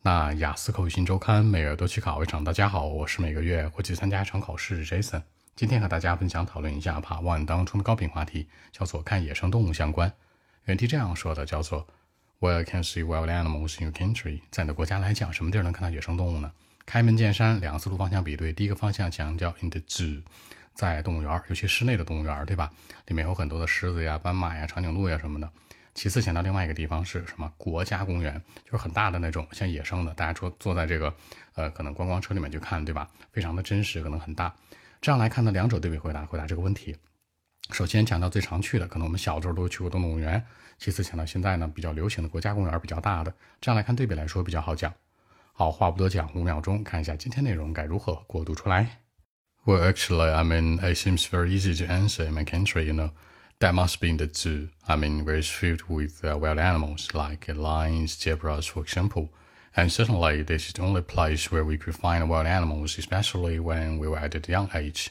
那雅思口语新周刊每月都去考一场。大家好，我是每个月会去参加一场考试 Jason。今天和大家分享讨论一下 Part One 当中的高频话题，叫做看野生动物相关。原题这样说的，叫做 Where can see wild animals in your country？在你的国家来讲，什么地儿能看到野生动物呢？开门见山，两个思路方向比对。第一个方向强调 in the zoo，在动物园，尤其室内的动物园，对吧？里面有很多的狮子呀、斑马呀、长颈鹿呀什么的。其次，想到另外一个地方是什么？国家公园，就是很大的那种，像野生的，大家坐坐在这个，呃，可能观光车里面去看，对吧？非常的真实，可能很大。这样来看呢，两者对比回答回答这个问题。首先讲到最常去的，可能我们小的时候都去过动物园。其次想到现在呢比较流行的国家公园比较大的。这样来看对比来说比较好讲。好，话不多讲，五秒钟看一下今天内容该如何过渡出来。Well, actually, I mean, it seems very easy to answer in my country, you know. That must be in the zoo. I mean, where it's filled with uh, wild animals like lions, zebras, for example. And certainly, this is the only place where we could find wild animals, especially when we were at a young age.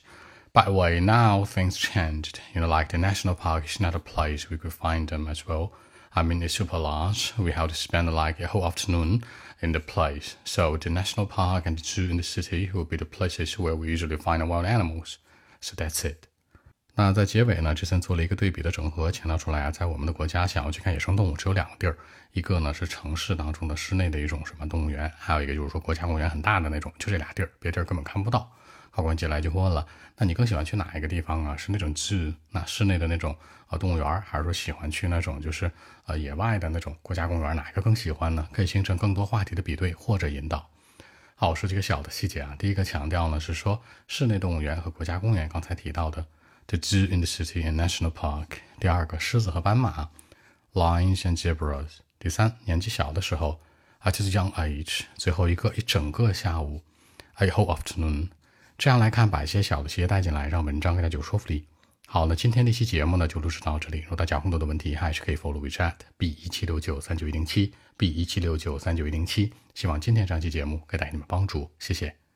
By the way, now things changed. You know, like the national park is not a place we could find them as well. I mean, it's super large. We have to spend like a whole afternoon in the place. So the national park and the zoo in the city will be the places where we usually find wild animals. So that's it. 那在结尾呢，之前做了一个对比的整合，强调出来啊，在我们的国家想要去看野生动物，只有两个地儿，一个呢是城市当中的室内的一种什么动物园，还有一个就是说国家公园很大的那种，就这俩地儿，别地儿根本看不到。考官接下来就问了，那你更喜欢去哪一个地方啊？是那种去那室内的那种呃动物园，还是说喜欢去那种就是呃野外的那种国家公园？哪一个更喜欢呢？可以形成更多话题的比对或者引导。好，我说几个小的细节啊，第一个强调呢是说室内动物园和国家公园，刚才提到的。The zoo in the city and national park。第二个，狮子和斑马，lions and zebras。第三，年纪小的时候，at his young age。最后一个，一整个下午，a whole afternoon。这样来看，把一些小的细节带进来，让文章更加有说服力。好，那今天这期节目呢，就录制到这里。如果大家有更多的问题，还是可以 follow WeChat b 一七六九三九一零七 b 一七六九三九一零七。希望今天这期节目可以带给你们帮助，谢谢。